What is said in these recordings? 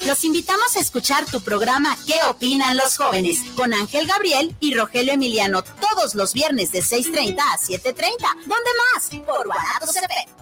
Los invitamos a escuchar tu programa ¿Qué opinan los jóvenes? con Ángel Gabriel y Rogelio Emiliano todos los viernes de 6.30 a 7.30. ¿Dónde más? Por Guanatos FM.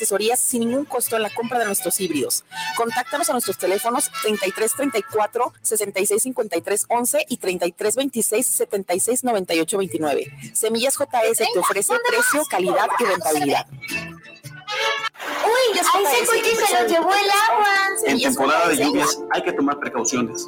asesorías sin ningún costo en la compra de nuestros híbridos. Contáctanos a nuestros teléfonos 3334 665311 y 3326 769829. Semillas JS te ofrece precio, calidad y rentabilidad. Uy, ahí se se lo llevó el agua. En temporada de lluvias hay que tomar precauciones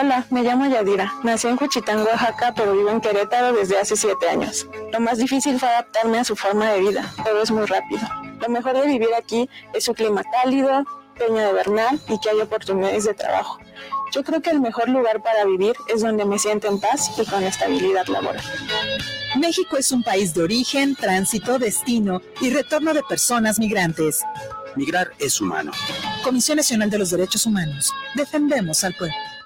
Hola, me llamo Yadira. Nací en Juchitán, Oaxaca, pero vivo en Querétaro desde hace siete años. Lo más difícil fue adaptarme a su forma de vida. Todo es muy rápido. Lo mejor de vivir aquí es su clima cálido, peña de Bernal y que hay oportunidades de trabajo. Yo creo que el mejor lugar para vivir es donde me siento en paz y con estabilidad laboral. México es un país de origen, tránsito, destino y retorno de personas migrantes. Migrar es humano. Comisión Nacional de los Derechos Humanos. Defendemos al pueblo.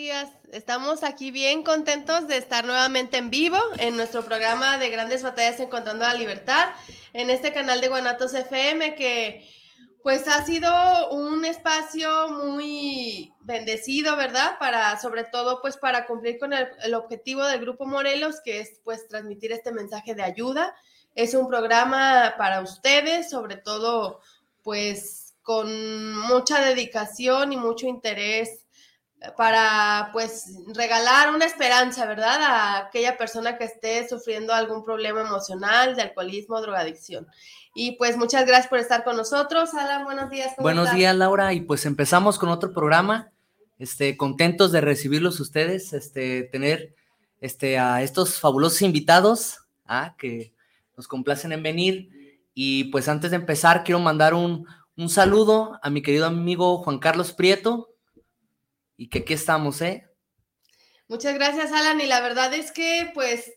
días. Estamos aquí bien contentos de estar nuevamente en vivo en nuestro programa de Grandes Batallas Encontrando la Libertad, en este canal de Guanatos FM que pues ha sido un espacio muy bendecido, ¿verdad? Para, sobre todo, pues para cumplir con el, el objetivo del Grupo Morelos, que es pues transmitir este mensaje de ayuda. Es un programa para ustedes, sobre todo, pues con mucha dedicación y mucho interés para pues regalar una esperanza, ¿verdad? A aquella persona que esté sufriendo algún problema emocional, de alcoholismo, drogadicción. Y pues muchas gracias por estar con nosotros. Alan, buenos días. buenos días, Laura. Y pues empezamos con otro programa. Este, contentos de recibirlos ustedes, este, tener este, a estos fabulosos invitados ¿ah? que nos complacen en venir. Y pues antes de empezar, quiero mandar un, un saludo a mi querido amigo Juan Carlos Prieto, y que aquí estamos, ¿eh? Muchas gracias, Alan. Y la verdad es que, pues,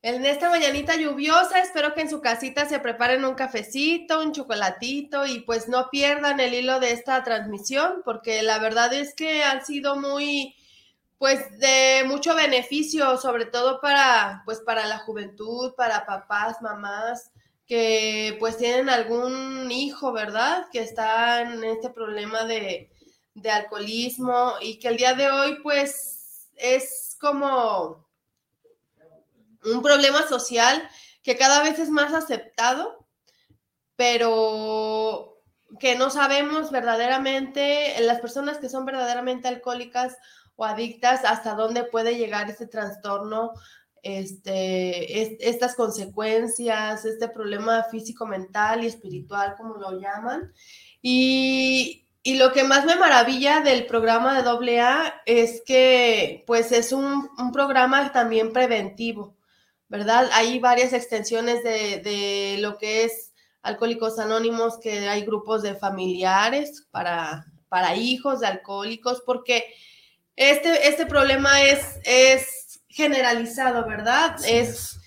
en esta mañanita lluviosa, espero que en su casita se preparen un cafecito, un chocolatito y pues no pierdan el hilo de esta transmisión, porque la verdad es que han sido muy, pues, de mucho beneficio, sobre todo para, pues, para la juventud, para papás, mamás que pues tienen algún hijo, ¿verdad? Que está en este problema de, de alcoholismo y que el día de hoy pues es como un problema social que cada vez es más aceptado, pero que no sabemos verdaderamente, las personas que son verdaderamente alcohólicas o adictas, hasta dónde puede llegar este trastorno, este, estas consecuencias, este problema físico, mental y espiritual, como lo llaman. Y, y lo que más me maravilla del programa de AA es que pues es un, programa también preventivo, ¿verdad? Hay varias extensiones de, lo que es Alcohólicos Anónimos, que hay grupos de familiares para, para hijos de alcohólicos, porque este, este problema es, es generalizado, ¿verdad? es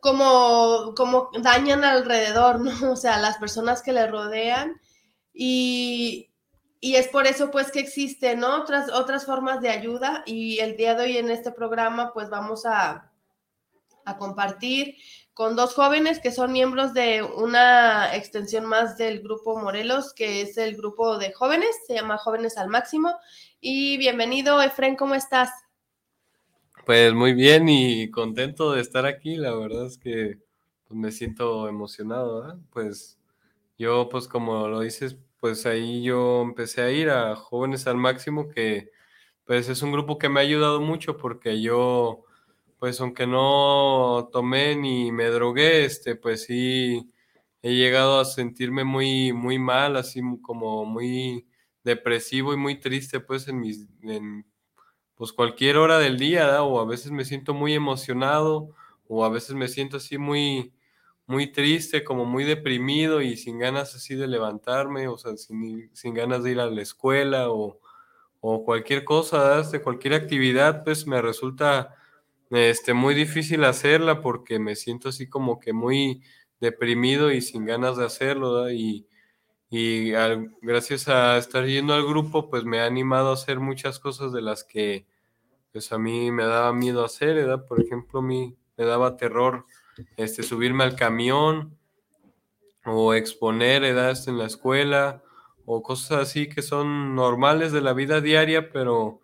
como, como dañan alrededor, ¿no? O sea, las personas que le rodean y, y es por eso pues que existen otras, otras formas de ayuda y el día de hoy en este programa pues vamos a, a compartir con dos jóvenes que son miembros de una extensión más del grupo Morelos, que es el grupo de jóvenes, se llama Jóvenes al Máximo. Y bienvenido, Efren, ¿cómo estás? Pues muy bien y contento de estar aquí, la verdad es que pues, me siento emocionado, Pues yo, pues como lo dices, pues ahí yo empecé a ir a Jóvenes al Máximo, que pues es un grupo que me ha ayudado mucho porque yo, pues aunque no tomé ni me drogué, este, pues sí he llegado a sentirme muy, muy mal, así como muy depresivo y muy triste, pues en mis, en, pues cualquier hora del día, o a veces me siento muy emocionado, o a veces me siento así muy, muy triste, como muy deprimido y sin ganas así de levantarme, o sea, sin, sin ganas de ir a la escuela o, o cualquier cosa, de cualquier actividad, pues me resulta este, muy difícil hacerla porque me siento así como que muy deprimido y sin ganas de hacerlo, y, y gracias a estar yendo al grupo, pues me ha animado a hacer muchas cosas de las que pues a mí me daba miedo hacer, ¿verdad? Por ejemplo, a mí me daba terror este, subirme al camión o exponer edades en la escuela o cosas así que son normales de la vida diaria, pero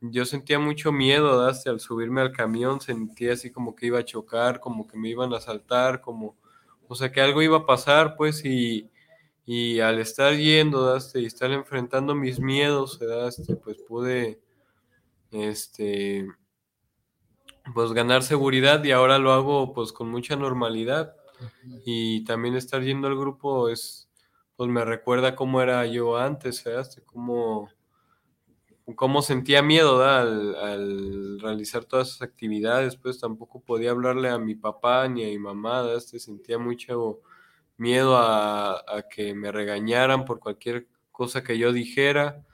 yo sentía mucho miedo hasta al subirme al camión, sentía así como que iba a chocar, como que me iban a saltar, como, o sea, que algo iba a pasar, pues, y, y al estar yendo este, y estar enfrentando mis miedos, este, pues pude, este, pues ganar seguridad y ahora lo hago pues con mucha normalidad. Y también estar yendo al grupo es pues me recuerda cómo era yo antes, ¿eh? cómo, cómo sentía miedo al, realizar todas esas actividades, pues tampoco podía hablarle a mi papá ni a mi mamá, este sentía mucho miedo a, a que me regañaran por cualquier cosa que yo dijera,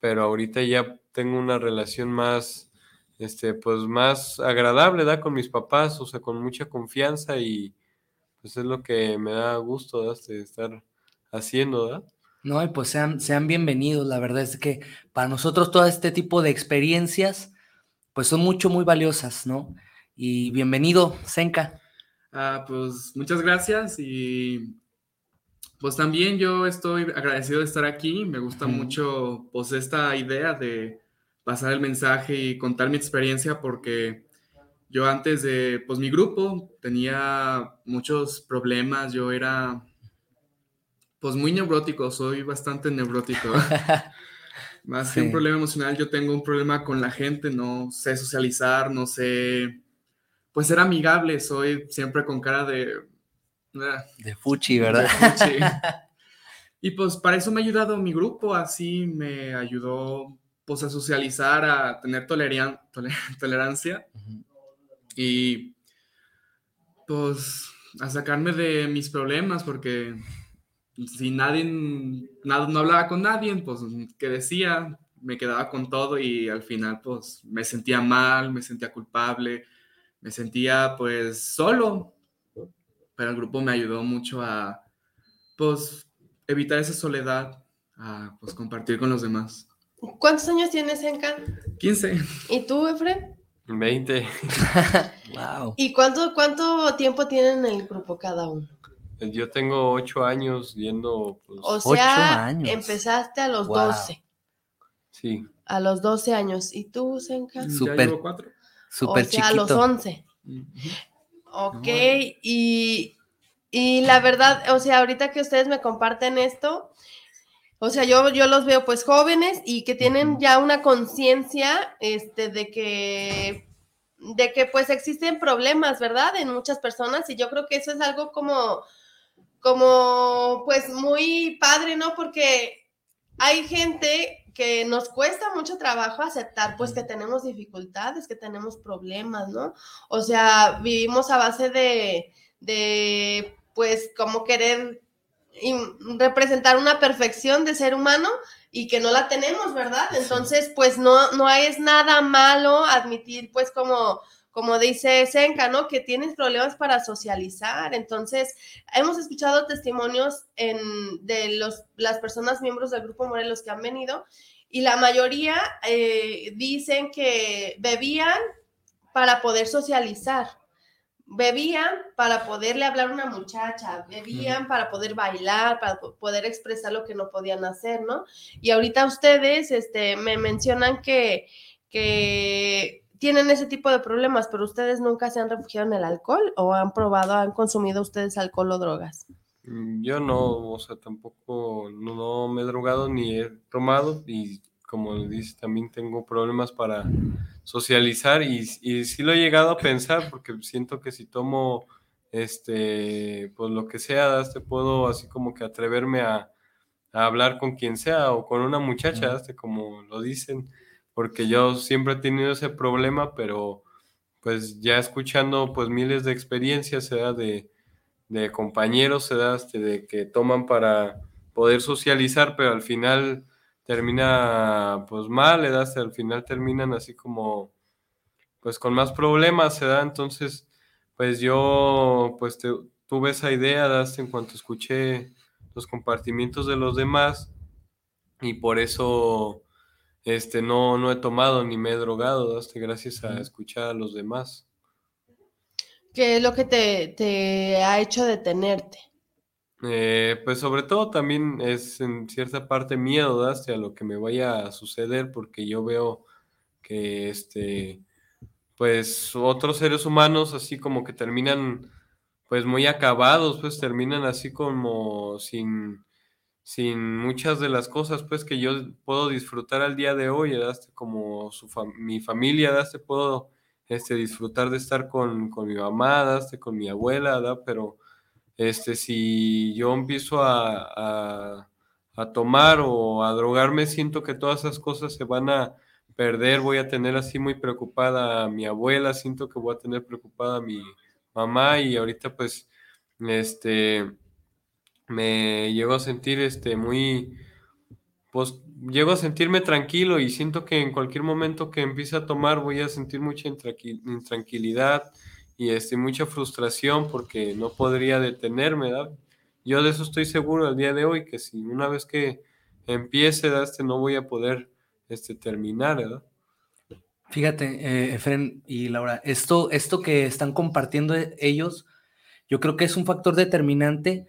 pero ahorita ya tengo una relación más este, pues más agradable, da con mis papás, o sea, con mucha confianza y pues es lo que me da gusto, ¿da? Este, estar haciendo, ¿da? No, y pues sean, sean bienvenidos, la verdad es que para nosotros todo este tipo de experiencias, pues son mucho, muy valiosas, ¿no? Y bienvenido, Senka. Ah, pues muchas gracias y pues también yo estoy agradecido de estar aquí, me gusta mucho pues esta idea de pasar el mensaje y contar mi experiencia porque yo antes de, pues mi grupo tenía muchos problemas, yo era pues muy neurótico, soy bastante neurótico. Más que un problema emocional, yo tengo un problema con la gente, no sé socializar, no sé, pues ser amigable, soy siempre con cara de... Ah, de fuchi, ¿verdad? y pues para eso me ha ayudado mi grupo, así me ayudó pues a socializar, a tener tolerancia y pues a sacarme de mis problemas porque si nadie, nada, no hablaba con nadie, pues que decía, me quedaba con todo y al final pues me sentía mal, me sentía culpable, me sentía pues solo, pero el grupo me ayudó mucho a pues evitar esa soledad, a pues compartir con los demás. ¿Cuántos años tienes, Enka? 15. ¿Y tú, Efren? 20. wow. ¿Y cuánto, cuánto tiempo tienen el grupo cada uno? Yo tengo 8 años yendo. Pues, o sea, años. empezaste a los 12. Sí. A los 12 años. ¿Y tú, Senka? Super, ya cuatro. Super o sea, a los 11. Ok, y, y la verdad, o sea, ahorita que ustedes me comparten esto, o sea, yo, yo los veo pues jóvenes y que tienen ya una conciencia este, de que de que pues existen problemas, ¿verdad? En muchas personas y yo creo que eso es algo como, como pues muy padre, ¿no? Porque hay gente que nos cuesta mucho trabajo aceptar pues que tenemos dificultades, que tenemos problemas, ¿no? O sea, vivimos a base de, de pues como querer representar una perfección de ser humano y que no la tenemos, ¿verdad? Entonces, pues no, no es nada malo admitir, pues como, como dice Senka, ¿no? Que tienes problemas para socializar. Entonces, hemos escuchado testimonios en, de los, las personas miembros del Grupo Morelos que han venido y la mayoría eh, dicen que bebían para poder socializar bebían para poderle hablar a una muchacha, bebían para poder bailar, para poder expresar lo que no podían hacer, ¿no? Y ahorita ustedes este, me mencionan que, que tienen ese tipo de problemas, pero ustedes nunca se han refugiado en el alcohol o han probado, han consumido ustedes alcohol o drogas. Mm, yo no, o sea, tampoco no, me he drogado ni he tomado y como dice, también tengo problemas para socializar y, y sí lo he llegado a pensar porque siento que si tomo este, pues lo que sea, te puedo así como que atreverme a, hablar con quien sea o con una muchacha, este, como lo dicen, porque yo siempre he tenido ese problema, pero pues ya escuchando pues miles de experiencias, sea de, de compañeros, sea este, de que toman para poder socializar, pero al final termina pues mal, ¿verdad? Hasta al final terminan así como pues con más problemas, se da. Entonces, pues yo pues tuve esa idea, ¿das? En cuanto escuché los compartimientos de los demás y por eso este no, no he tomado ni me he drogado, ¿das? Gracias a escuchar a los demás. ¿Qué es lo que te, te ha hecho detenerte? Eh, pues sobre todo también es en cierta parte miedo hacia lo que me vaya a suceder porque yo veo que este pues otros seres humanos así como que terminan pues muy acabados pues terminan así como sin sin muchas de las cosas pues que yo puedo disfrutar al día de hoy este, como su mi familia este, puedo este disfrutar de estar con, con mi mamá este, con mi abuela ¿verdad? pero este, si yo empiezo a, tomar o a drogarme, siento que todas esas cosas se van a perder, voy a tener así muy preocupada a mi abuela, siento que voy a tener preocupada a mi mamá y ahorita pues, este, me llego a sentir, este, muy, pues, llego a sentirme tranquilo y siento que en cualquier momento que empiece a tomar voy a sentir mucha intranquilidad, y este, mucha frustración porque no podría detenerme, ¿verdad? Yo de eso estoy seguro al día de hoy, que si una vez que empiece. Este, no voy a poder este, terminar, ¿verdad? Fíjate, eh, Efren y Laura, esto, esto que están compartiendo ellos, yo creo que es un factor determinante,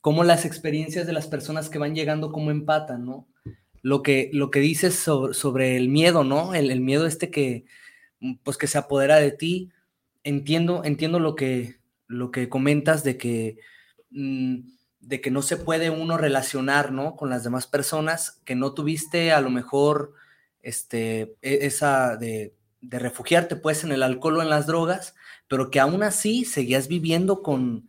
como las experiencias de las personas que van llegando, como empatan, ¿no? Lo que, lo que dices sobre, el miedo, ¿no? El, el, miedo este que, pues, que se apodera de ti, entiendo, entiendo lo que, lo que comentas de que, mm, de que no se puede uno relacionar, ¿no? Con las demás personas, que no tuviste a lo mejor este, e, esa de, refugiarte pues en el alcohol o en las drogas, pero que aún así seguías viviendo con,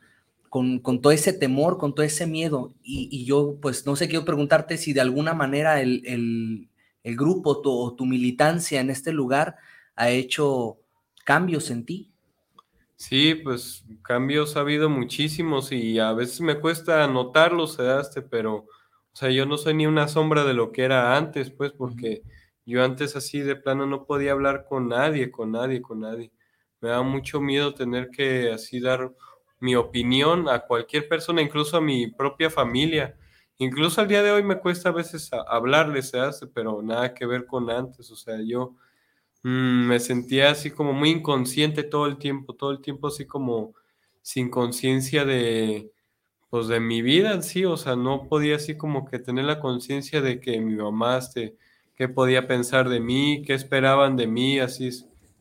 con, todo ese temor, con todo ese miedo. Y, yo pues no sé, quiero preguntarte si de alguna manera el, grupo o tu militancia en este lugar ha hecho cambios en ti. Sí, pues cambios ha habido muchísimos y a veces me cuesta notarlos, daste, pero, o sea, yo no soy ni una sombra de lo que era antes, pues, porque yo antes así de plano no podía hablar con nadie, con nadie, con nadie. Me da mucho miedo tener que así dar mi opinión a cualquier persona, incluso a mi propia familia. Incluso al día de hoy me cuesta a veces hablarles, daste, pero nada que ver con antes, o sea, yo Mm, me sentía así como muy inconsciente todo el tiempo, todo el tiempo así como sin conciencia de, pues de mi vida sí, o sea, no podía así como que tener la conciencia de que mi mamá, este, qué podía pensar de mí, qué esperaban de mí, así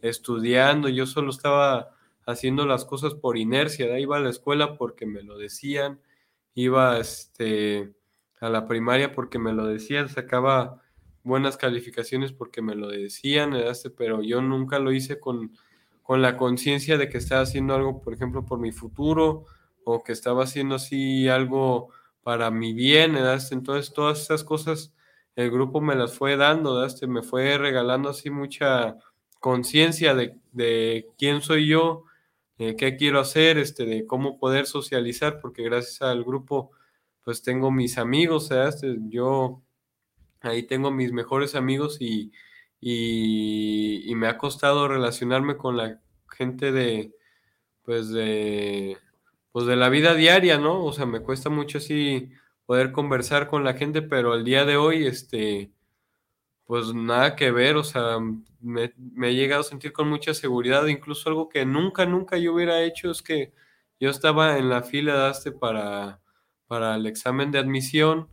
estudiando, yo solo estaba haciendo las cosas por inercia, iba a la escuela porque me lo decían, iba este, a la primaria porque me lo decían, sacaba buenas calificaciones porque me lo decían, pero yo nunca lo hice con, con la conciencia de que estaba haciendo algo, por ejemplo, por mi futuro o que estaba haciendo así algo para mi bien, entonces todas esas cosas el grupo me las fue dando, me fue regalando así mucha conciencia de, de, quién soy yo, qué quiero hacer, este, de cómo poder socializar, porque gracias al grupo, pues tengo mis amigos, este, yo ahí tengo mis mejores amigos y, y, me ha costado relacionarme con la gente de, pues de, pues de la vida diaria, ¿no? O sea, me cuesta mucho así poder conversar con la gente, pero al día de hoy, este, pues nada que ver, o sea, me, he llegado a sentir con mucha seguridad, incluso algo que nunca, nunca yo hubiera hecho es que yo estaba en la fila de para, para el examen de admisión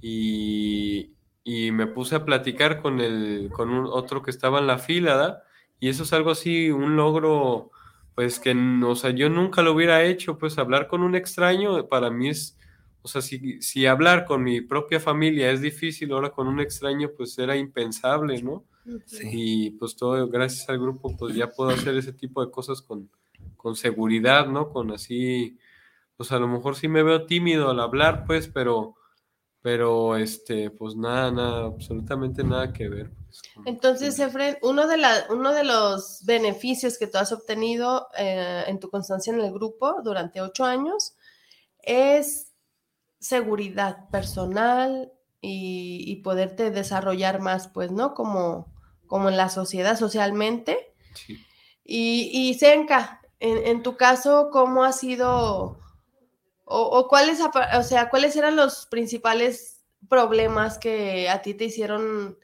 y, y me puse a platicar con, el, con un, otro que estaba en la fila, ¿da? Y eso es algo así, un logro, pues que, o sea, yo nunca lo hubiera hecho, pues hablar con un extraño para mí es o sea, si, si hablar con mi propia familia es difícil, ahora con un extraño pues era impensable, ¿no? Y pues todo, gracias al grupo, pues ya puedo hacer ese tipo de cosas con, con seguridad, ¿no? Con así, pues a lo mejor sí me veo tímido al hablar, pues, pero, pero este, pues nada, nada, absolutamente nada que ver. Pues, Entonces, Efren, uno de, la, uno de los beneficios que tú has obtenido eh, en tu constancia en el grupo durante ocho años es seguridad personal y, poderte desarrollar más, pues, ¿no? Como, como en la sociedad, socialmente. Y, y Senka, en, tu caso, ¿cómo ha sido o, o, cuáles, o sea, cuáles eran los principales problemas que a ti te hicieron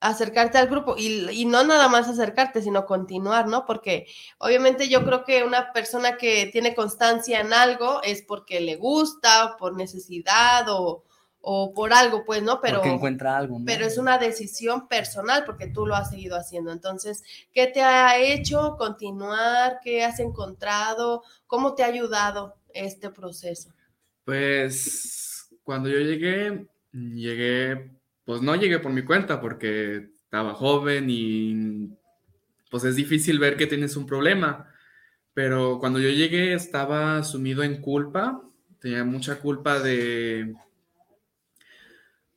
acercarte al grupo y, no nada más acercarte, sino continuar, ¿no? Porque obviamente yo creo que una persona que tiene constancia en algo es porque le gusta, o por necesidad o, por algo, pues, ¿no? Pero, porque encuentra algo. Pero es una decisión personal porque tú lo has seguido haciendo. Entonces, ¿qué te ha hecho continuar? ¿Qué has encontrado? ¿Cómo te ha ayudado este proceso? Pues cuando yo llegué, llegué pues no llegué por mi cuenta porque estaba joven y pues es difícil ver que tienes un problema. Pero cuando yo llegué estaba sumido en culpa, tenía mucha culpa de,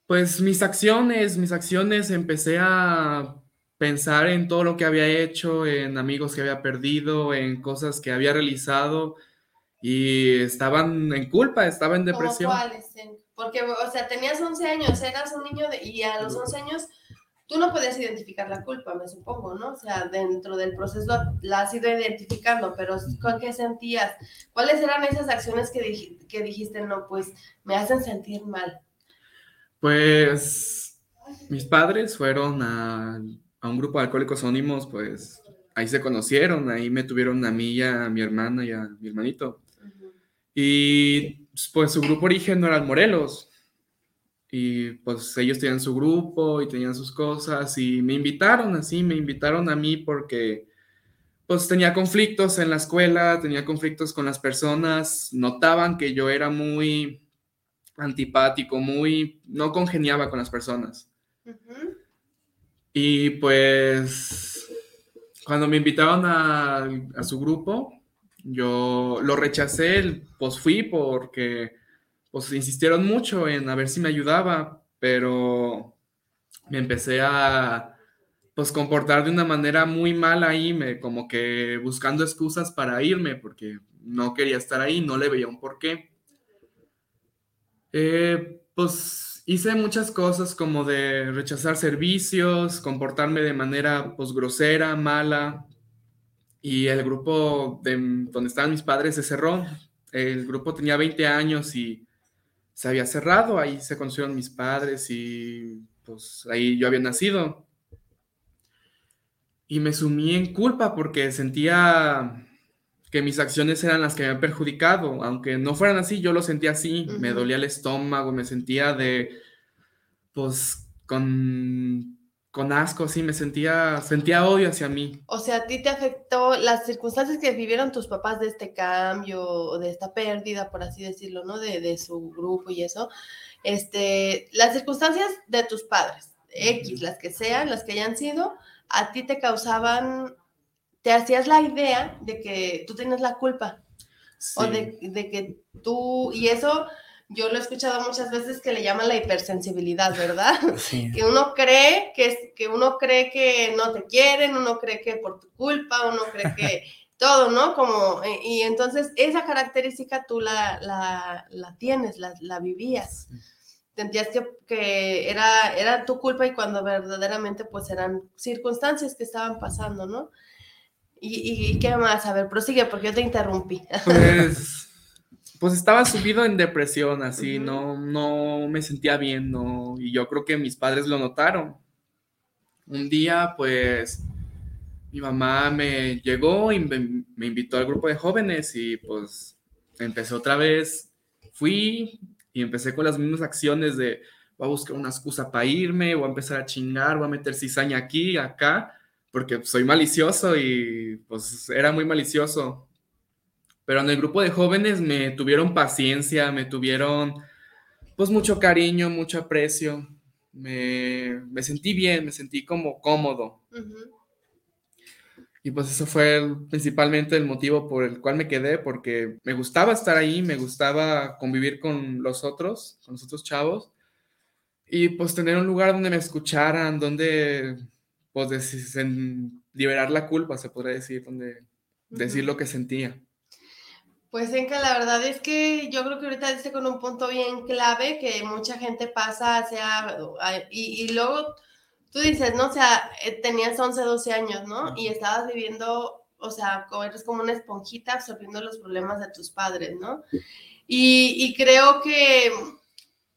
pues mis acciones, mis acciones, empecé a pensar en todo lo que había hecho, en amigos que había perdido, en cosas que había realizado y estaban en culpa, estaba en depresión. ¿Cuáles? Porque, o sea, tenías 11 años, eras un niño de, y a los 11 años tú no podías identificar la culpa, me supongo, ¿no? O sea, dentro del proceso la has ido identificando, pero ¿con qué sentías? ¿Cuáles eran esas acciones que, que dijiste, no, pues me hacen sentir mal? Pues mis padres fueron a, a un grupo de alcohólicos anónimos, pues ahí se conocieron, ahí me tuvieron a mí y a mi hermana y a mi hermanito. Y pues su grupo origen no era Morelos. Y pues ellos tenían su grupo y tenían sus cosas y me invitaron así, me invitaron a mí porque pues tenía conflictos en la escuela, tenía conflictos con las personas, notaban que yo era muy antipático, muy, no congeniaba con las personas. Y pues cuando me invitaron a, a su grupo, yo lo rechacé, pues fui porque pues insistieron mucho en a ver si me ayudaba, pero me empecé a pues comportar de una manera muy mala ahí, me, como que buscando excusas para irme porque no quería estar ahí, no le veía un porqué. Eh, pues hice muchas cosas como de rechazar servicios, comportarme de manera pues grosera, mala, y el grupo de donde estaban mis padres se cerró. El grupo tenía 20 años y se había cerrado. Ahí se conocieron mis padres y pues ahí yo había nacido. Y me sumí en culpa porque sentía que mis acciones eran las que me habían perjudicado. Aunque no fueran así, yo lo sentía así. Me dolía el estómago, me sentía de, pues, con con asco, sí, me sentía, sentía odio hacia mí. O sea, ¿a ti te afectó las circunstancias que vivieron tus papás de este cambio, o de esta pérdida, por así decirlo, ¿no? De, de, su grupo y eso. Este, las circunstancias de tus padres, X, las que sean, las que hayan sido, a ti te causaban, te hacías la idea de que tú tienes la culpa. O de, de que tú, y eso yo lo he escuchado muchas veces que le llaman la hipersensibilidad, ¿verdad? Que uno cree que, que uno cree que no te quieren, uno cree que por tu culpa, uno cree que, todo, ¿no? Como, y entonces esa característica tú la, la, tienes, la, la, vivías. Sentías que, que, era, era tu culpa y cuando verdaderamente pues eran circunstancias que estaban pasando, ¿no? ¿Y, y qué más? A ver, prosigue porque yo te interrumpí. Pues, pues estaba subido en depresión, así, no, no me sentía bien, no, y yo creo que mis padres lo notaron. Un día, pues, mi mamá me llegó y me, invitó al grupo de jóvenes y pues empecé otra vez, fui y empecé con las mismas acciones de voy a buscar una excusa para irme, voy a empezar a chingar, voy a meter cizaña aquí, acá, porque soy malicioso y pues era muy malicioso. Pero en el grupo de jóvenes me tuvieron paciencia, me tuvieron pues mucho cariño, mucho aprecio. Me, me sentí bien, me sentí como cómodo. Y pues eso fue principalmente el motivo por el cual me quedé, porque me gustaba estar ahí, me gustaba convivir con los otros, con los otros chavos, y pues tener un lugar donde me escucharan, donde pues liberar la culpa, se podría decir, donde decir lo que sentía. Pues en que la verdad es que yo creo que ahorita dice con un punto bien clave que mucha gente pasa hacia, y, y luego tú dices, ¿no? O sea, eh, tenías 11, 12 años, ¿no? Y estabas viviendo, o sea, eres como una esponjita absorbiendo los problemas de tus padres, ¿no? Y, y creo que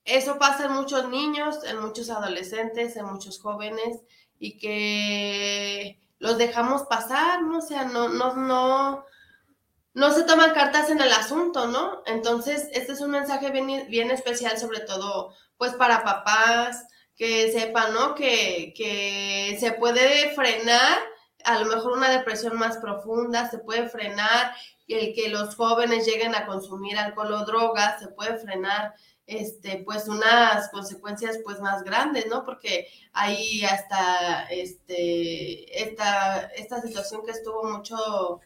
eso pasa en muchos niños, en muchos adolescentes, en muchos jóvenes, y que los dejamos pasar, ¿no? O sea, no, no, no, no se toman cartas en el asunto, ¿no? Entonces, este es un mensaje bien, bien especial, sobre todo, pues para papás, que sepan, ¿no? Que, que se puede frenar a lo mejor una depresión más profunda, se puede frenar el que los jóvenes lleguen a consumir alcohol o drogas, se puede frenar este, pues unas consecuencias pues más grandes, ¿no? Porque ahí hasta este, esta, esta situación que estuvo mucho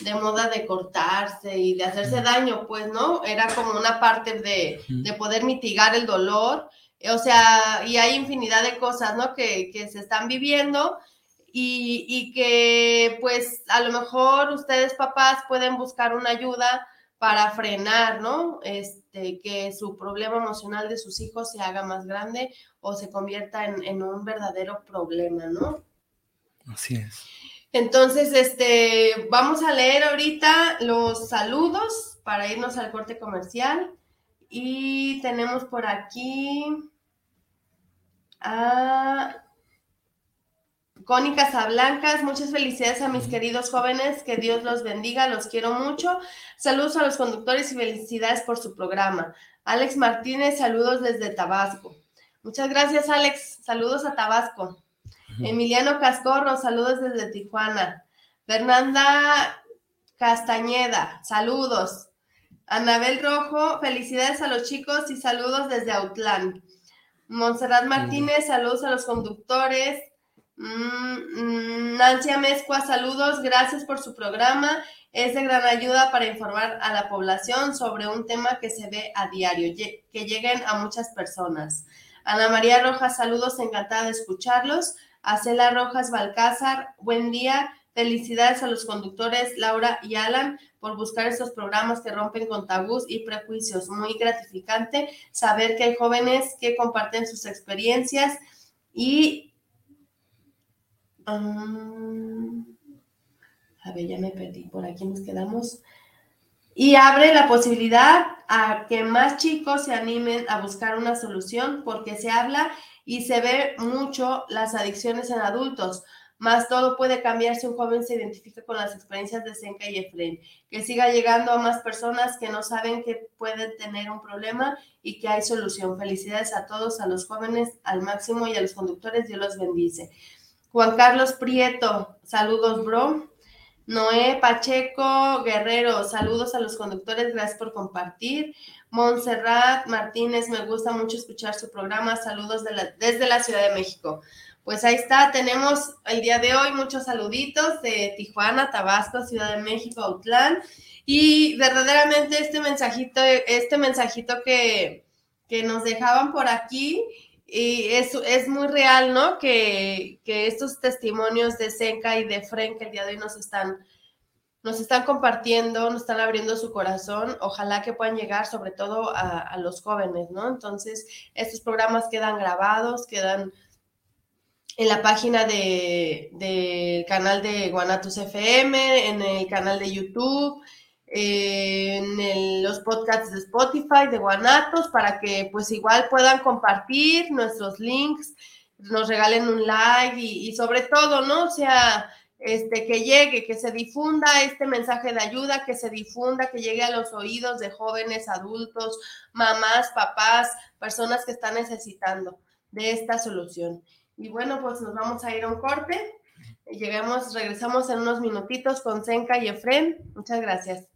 de moda de cortarse y de hacerse daño, pues, ¿no? Era como una parte de, de poder mitigar el dolor o sea, y hay infinidad de cosas, ¿no? Que, se están viviendo y, que pues a lo mejor ustedes papás pueden buscar una ayuda para frenar, ¿no? Este, que su problema emocional de sus hijos se haga más grande o se convierta en, en un verdadero problema, ¿no? Así es. Entonces, este, vamos a leer ahorita los saludos para irnos al corte comercial. Y tenemos por aquí a Connie Casablancas. Muchas felicidades a mis queridos jóvenes. Que Dios los bendiga. Los quiero mucho. Saludos a los conductores y felicidades por su programa. Alex Martínez, saludos desde Tabasco. Muchas gracias, Alex. Saludos a Tabasco. Emiliano Cascorro, saludos desde Tijuana. Fernanda Castañeda, saludos. Anabel Rojo, felicidades a los chicos y saludos desde Autlán. Montserrat Martínez, saludos a los conductores. Mm, mm, Nancy Amezcua, saludos, gracias por su programa. Es de gran ayuda para informar a la población sobre un tema que se ve a diario, que lleguen a muchas personas. Ana María Rojas, saludos, encantada de escucharlos. Acela Rojas Balcázar, buen día. Felicidades a los conductores Laura y Alan por buscar estos programas que rompen con tabús y prejuicios. Muy gratificante saber que hay jóvenes que comparten sus experiencias y... Um, a ver, ya me perdí. Por aquí nos quedamos. Y abre la posibilidad a que más chicos se animen a buscar una solución porque se habla y se ve mucho las adicciones en adultos más todo puede cambiar si un joven se identifica con las experiencias de Senka y Efren, que siga llegando a más personas que no saben que pueden tener un problema y que hay solución. Felicidades a todos, a los jóvenes al máximo y a los conductores, Dios los bendice. Juan Carlos Prieto, saludos, bro. Noé Pacheco Guerrero, saludos a los conductores, gracias por compartir. Montserrat Martínez, me gusta mucho escuchar su programa, saludos desde la Ciudad de México. Pues ahí está, tenemos el día de hoy muchos saluditos de Tijuana, Tabasco, Ciudad de México, Autlán. Y verdaderamente este mensajito, este mensajito que, nos dejaban por aquí, y es, es muy real, ¿no? Que, estos testimonios de Senka y de Fren que el día de hoy nos están nos están compartiendo, nos están abriendo su corazón. Ojalá que puedan llegar sobre todo a, los jóvenes, ¿no? Entonces, estos programas quedan grabados, quedan en la página del de, canal de Guanatos FM, en el canal de YouTube, en los podcasts de Spotify de Guanatos, para que pues igual puedan compartir nuestros links, nos regalen un like y, sobre todo, ¿no? O sea, este, que llegue, que se difunda este mensaje de ayuda, que se difunda, que llegue a los oídos de jóvenes, adultos, mamás, papás, personas que están necesitando de esta solución. Y bueno, pues nos vamos a ir a un corte. Llegamos, regresamos en unos minutitos con Senka y Efren. Muchas gracias.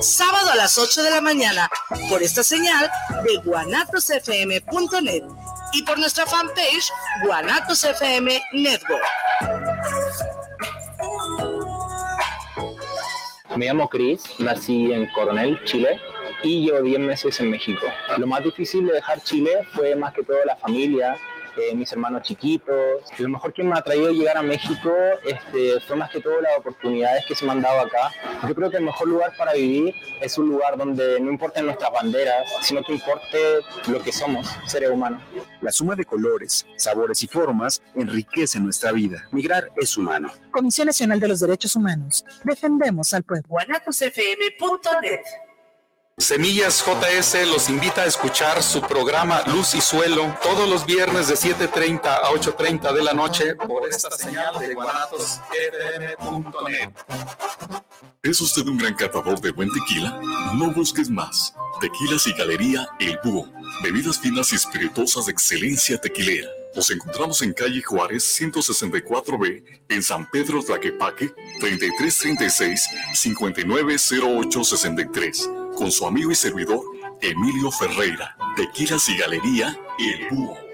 sábado a las 8 de la mañana, por esta señal de guanatosfm.net y por nuestra fanpage Guanatos FM Network. Me llamo Chris, nací en Coronel, Chile, y llevo 10 meses en México. Lo más difícil de dejar Chile fue más que todo la familia, eh, mis hermanos chiquitos. Lo mejor que me ha traído llegar a México este, fue más que todo las oportunidades que se me han dado acá. Yo creo que el mejor lugar para vivir es un lugar donde no importen nuestras banderas, sino que importe lo que somos, seres humanos. La suma de colores, sabores y formas enriquece nuestra vida. Migrar es humano. Comisión Nacional de los Derechos Humanos. Defendemos al pueblo. guanatosfm.net Semillas JS los invita a escuchar su programa Luz y Suelo todos los viernes de 7.30 a 8.30 de la noche por esta señal de guanatosfm.net. ¿Es usted un gran catador de buen tequila? No busques más. Tequilas y Galería El Búho. Bebidas finas y espirituosas de excelencia tequilera. Nos encontramos en calle Juárez 164B, en San Pedro Tlaquepaque, 3336-590863 con su amigo y servidor Emilio Ferreira, Tequilas y Galería El Búho.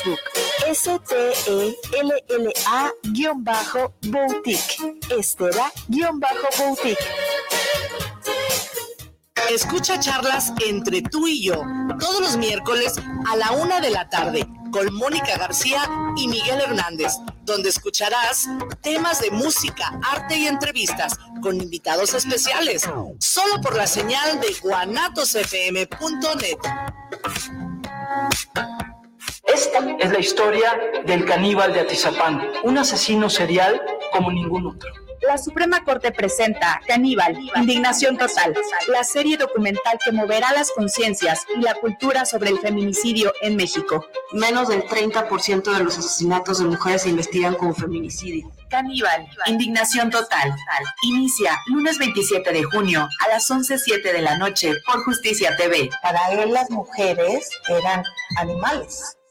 Facebook. S-T-E-L-L-A-Boutique. Estela-Boutique. Escucha charlas entre tú y yo todos los miércoles a la una de la tarde con Mónica García y Miguel Hernández, donde escucharás temas de música, arte y entrevistas con invitados especiales, solo por la señal de guanatosfm.net. Esta es la historia del caníbal de Atizapán, un asesino serial como ningún otro. La Suprema Corte presenta Caníbal, Indignación Total, la serie documental que moverá las conciencias y la cultura sobre el feminicidio en México. Menos del 30% de los asesinatos de mujeres se investigan como feminicidio. Caníbal, Indignación Total. Inicia lunes 27 de junio a las 11.07 de la noche por Justicia TV. Para él las mujeres eran animales.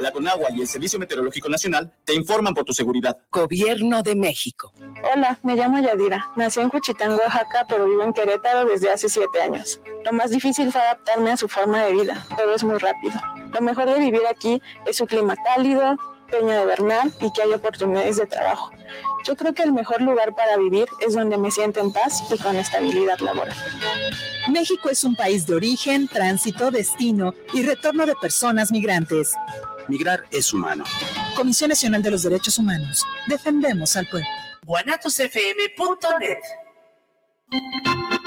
La Conagua y el Servicio Meteorológico Nacional te informan por tu seguridad. Gobierno de México. Hola, me llamo Yadira. Nací en Cuchitán, Oaxaca, pero vivo en Querétaro desde hace siete años. Lo más difícil fue adaptarme a su forma de vida, pero es muy rápido. Lo mejor de vivir aquí es su clima cálido, Peña de Bernal y que hay oportunidades de trabajo. Yo creo que el mejor lugar para vivir es donde me siento en paz y con estabilidad laboral. México es un país de origen, tránsito, destino y retorno de personas migrantes. Migrar es humano. Comisión Nacional de los Derechos Humanos. Defendemos al pueblo. guanatosfm.net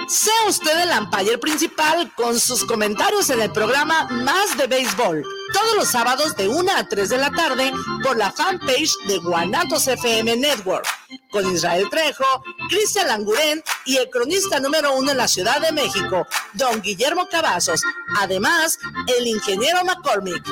sea usted el umpire principal con sus comentarios en el programa Más de Béisbol, todos los sábados de 1 a 3 de la tarde por la fanpage de Guanatos FM Network, con Israel Trejo, Cristian Languren y el cronista número uno en la Ciudad de México, don Guillermo Cavazos, además el ingeniero McCormick.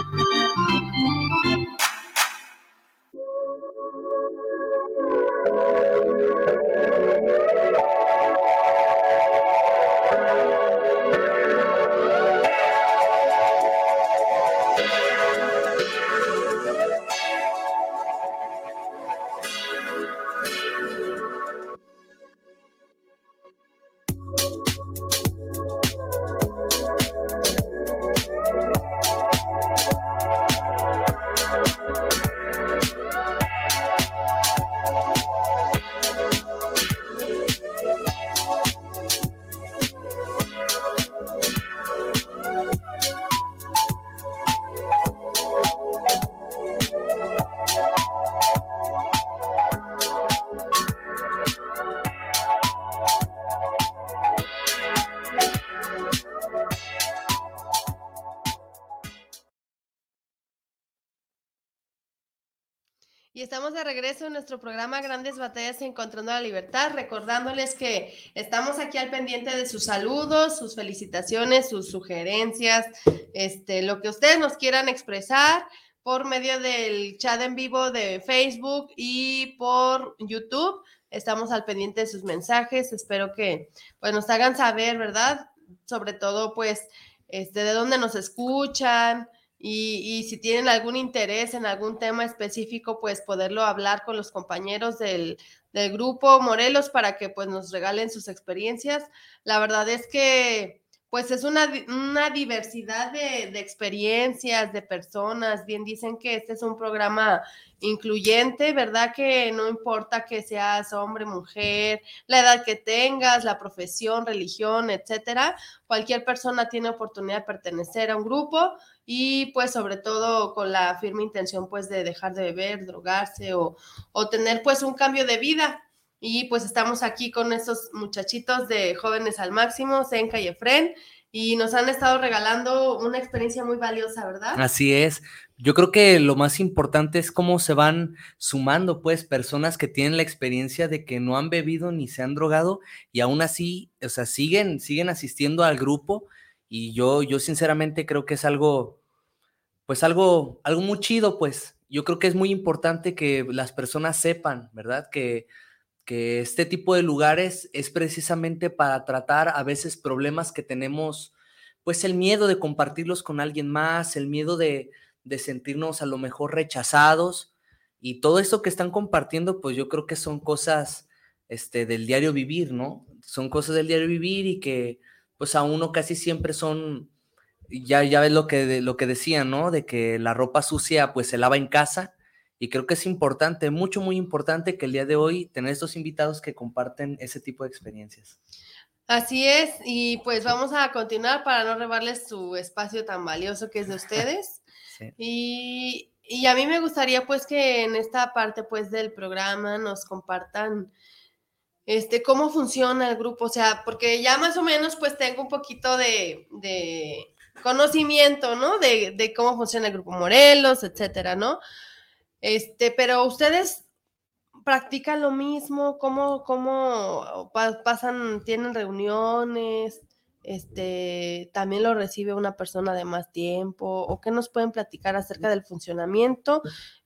De regreso en nuestro programa Grandes Batallas Encontrando la Libertad, recordándoles que estamos aquí al pendiente de sus saludos, sus felicitaciones, sus sugerencias, este, lo que ustedes nos quieran expresar por medio del chat en vivo de Facebook y por YouTube. Estamos al pendiente de sus mensajes. Espero que pues, nos hagan saber, ¿verdad? Sobre todo, pues, este, de dónde nos escuchan, y, si tienen algún interés en algún tema específico, pues poderlo hablar con los compañeros del, grupo Morelos para que pues nos regalen sus experiencias. La verdad es que pues es una, una diversidad de, de, experiencias, de personas. Bien dicen que este es un programa incluyente, ¿verdad? Que no importa que seas hombre, mujer, la edad que tengas, la profesión, religión, etcétera. Cualquier persona tiene oportunidad de pertenecer a un grupo y pues sobre todo con la firme intención pues de dejar de beber, drogarse o, o tener pues un cambio de vida. Y pues estamos aquí con estos muchachitos de jóvenes al máximo, Senka y Efren, y nos han estado regalando una experiencia muy valiosa, ¿verdad? Así es. Yo creo que lo más importante es cómo se van sumando, pues, personas que tienen la experiencia de que no han bebido ni se han drogado y aún así, o sea, siguen, siguen asistiendo al grupo. Y yo, yo sinceramente creo que es algo, pues, algo, algo muy chido, pues. Yo creo que es muy importante que las personas sepan, ¿verdad? Que que este tipo de lugares es precisamente para tratar a veces problemas que tenemos, pues el miedo de compartirlos con alguien más, el miedo de, sentirnos a lo mejor rechazados y todo esto que están compartiendo, pues yo creo que son cosas este, del diario vivir, ¿no? Son cosas del diario vivir y que pues a uno casi siempre son, ya, ya ves lo que, lo que decían, ¿no? De que la ropa sucia pues se lava en casa y creo que es importante, mucho, muy importante que el día de hoy tener estos invitados que comparten ese tipo de experiencias. Así es, y pues vamos a continuar para no robarles su espacio tan valioso que es de ustedes. y, y, a mí me gustaría pues que en esta parte pues del programa nos compartan este, cómo funciona el grupo, o sea, porque ya más o menos pues tengo un poquito de, de conocimiento, ¿no? De, de cómo funciona el grupo Morelos, etcétera, ¿no? Este, pero ustedes practican lo mismo, cómo, cómo pasan, tienen reuniones, este, también lo recibe una persona de más tiempo, o qué nos pueden platicar acerca del funcionamiento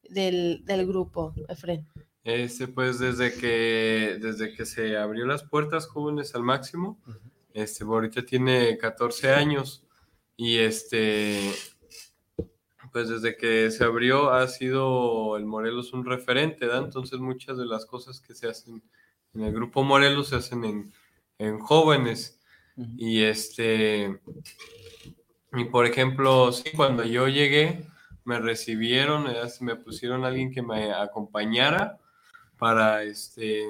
del, grupo, Efren. Este, pues desde que, desde que se abrió las puertas jóvenes al máximo, este, ahorita tiene 14 años. Y este, pues desde que se abrió ha sido el Morelos un referente, ¿da? Entonces muchas de las cosas que se hacen en el grupo Morelos se hacen en, jóvenes. Y este, y por ejemplo, sí, cuando yo llegué, me recibieron, me pusieron a alguien que me acompañara para este,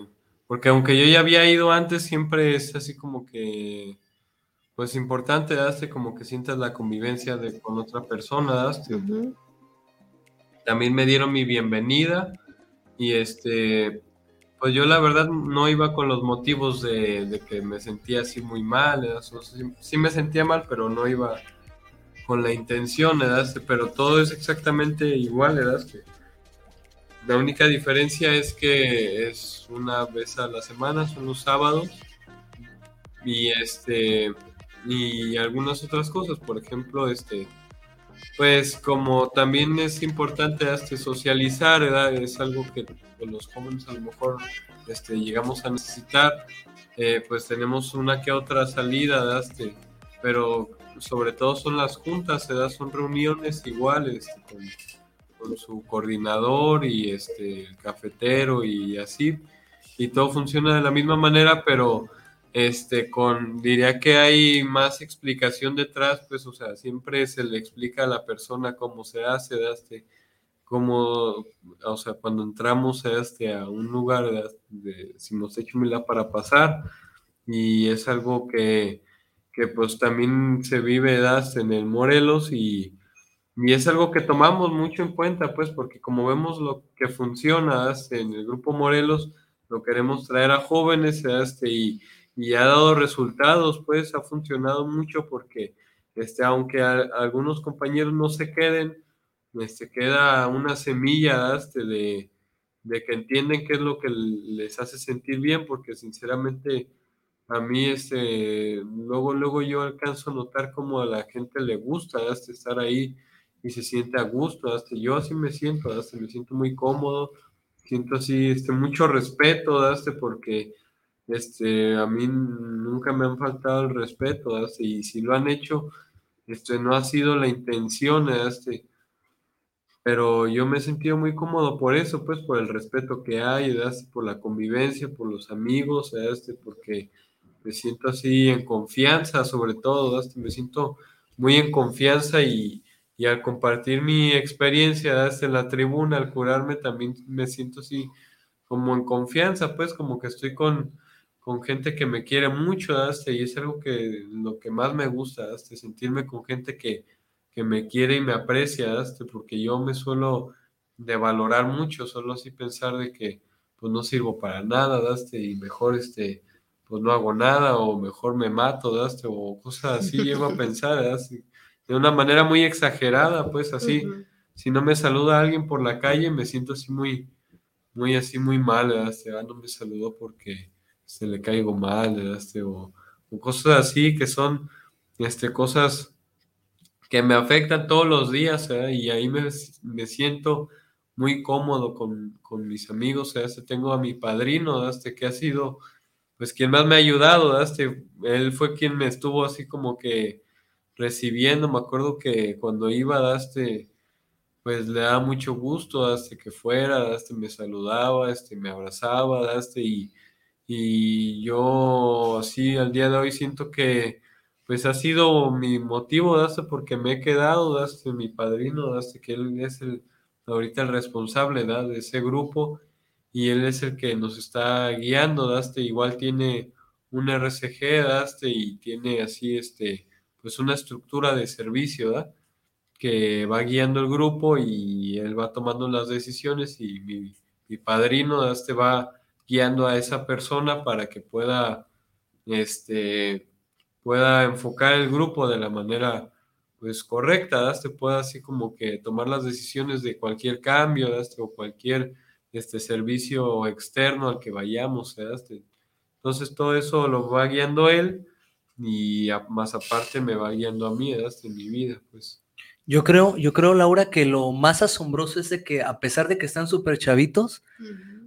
porque aunque yo ya había ido antes, siempre es así como que, pues importante, ¿daste? como que sientas la convivencia de, con otra persona, ¿daste? También me dieron mi bienvenida y este, pues yo la verdad no iba con los motivos de, que me sentía así muy mal, sí, me sentía mal, pero no iba con la intención, ¿verdad? Pero todo es exactamente igual, ¿verdad? La única diferencia es que es una vez a la semana, son los sábados, y este, y algunas otras cosas, por ejemplo, este, pues como también es importante este, socializar. Es algo que los jóvenes a lo mejor este, llegamos a necesitar, eh, pues tenemos una que otra salida, Este, pero sobre todo son las juntas, ¿verdad? son reuniones iguales con, su coordinador y este, el cafetero y así, y todo funciona de la misma manera, pero este, con, diría que hay más explicación detrás, pues, o sea, siempre se le explica a la persona cómo se hace, este, cómo, o sea, cuando entramos este, a un lugar de, si nos hecho para pasar, y es algo que, que pues también se vive das en el Morelos y, y, es algo que tomamos mucho en cuenta, pues, porque como vemos lo que funciona en el grupo Morelos, lo queremos traer a jóvenes este, y y ha dado resultados, pues ha funcionado mucho porque este, aunque algunos compañeros no se queden, este, queda una semilla este, de, de, que entienden qué es lo que les hace sentir bien, porque sinceramente a mí este, luego, luego yo alcanzo a notar cómo a la gente le gusta este, estar ahí y se siente a gusto, este, yo así me siento, este, me siento muy cómodo, siento así este, mucho respeto, este, porque este, a mí nunca me han faltado el respeto, y si lo han hecho, este, no ha sido la intención, este, pero yo me he sentido muy cómodo por eso, pues por el respeto que hay, por la convivencia, por los amigos, este, porque me siento así en confianza, sobre todo, este, me siento muy en confianza y, y al compartir mi experiencia en la tribuna, al curarme, también me siento así como en confianza, pues como que estoy con, con gente que me quiere mucho, y es algo que lo que más me gusta, sentirme con gente que, que, me quiere y me aprecia, porque yo me suelo de valorar mucho, solo así pensar de que pues no sirvo para nada, y mejor este, pues no hago nada, o mejor me mato, o cosas así llego a pensar, de una manera muy exagerada, pues así, si no me saluda alguien por la calle, me siento así muy, muy así, muy mal, ¿verdad? no me saludó porque se le caigo mal, este, o, cosas así que son este, cosas que me afectan todos los días y ahí me, siento muy cómodo con, mis amigos. Este, tengo a mi padrino, este, que ha sido pues quien más me ha ayudado. Este, él fue quien me estuvo así como que recibiendo. Me acuerdo que cuando iba, este, pues le da mucho gusto este, que fuera, este, me saludaba, este, me abrazaba, este, y y yo así al día de hoy siento que pues ha sido mi motivo, daste porque me he quedado, daste mi padrino, daste que él es el ahorita el responsable de ese grupo y él es el que nos está guiando, daste. Igual tiene un RCG, daste y tiene así este pues una estructura de servicio, ¿da? que va guiando el grupo y él va tomando las decisiones y mi, mi padrino, daste va guiando a esa persona para que pueda, este, pueda enfocar el grupo de la manera pues correcta, te pueda así como que tomar las decisiones de cualquier cambio, o cualquier este servicio externo al que vayamos, entonces todo eso lo va guiando él y más aparte me va guiando a mí, en mi vida, pues. Yo creo, yo creo, Laura, que lo más asombroso es de que a pesar de que están súper chavitos,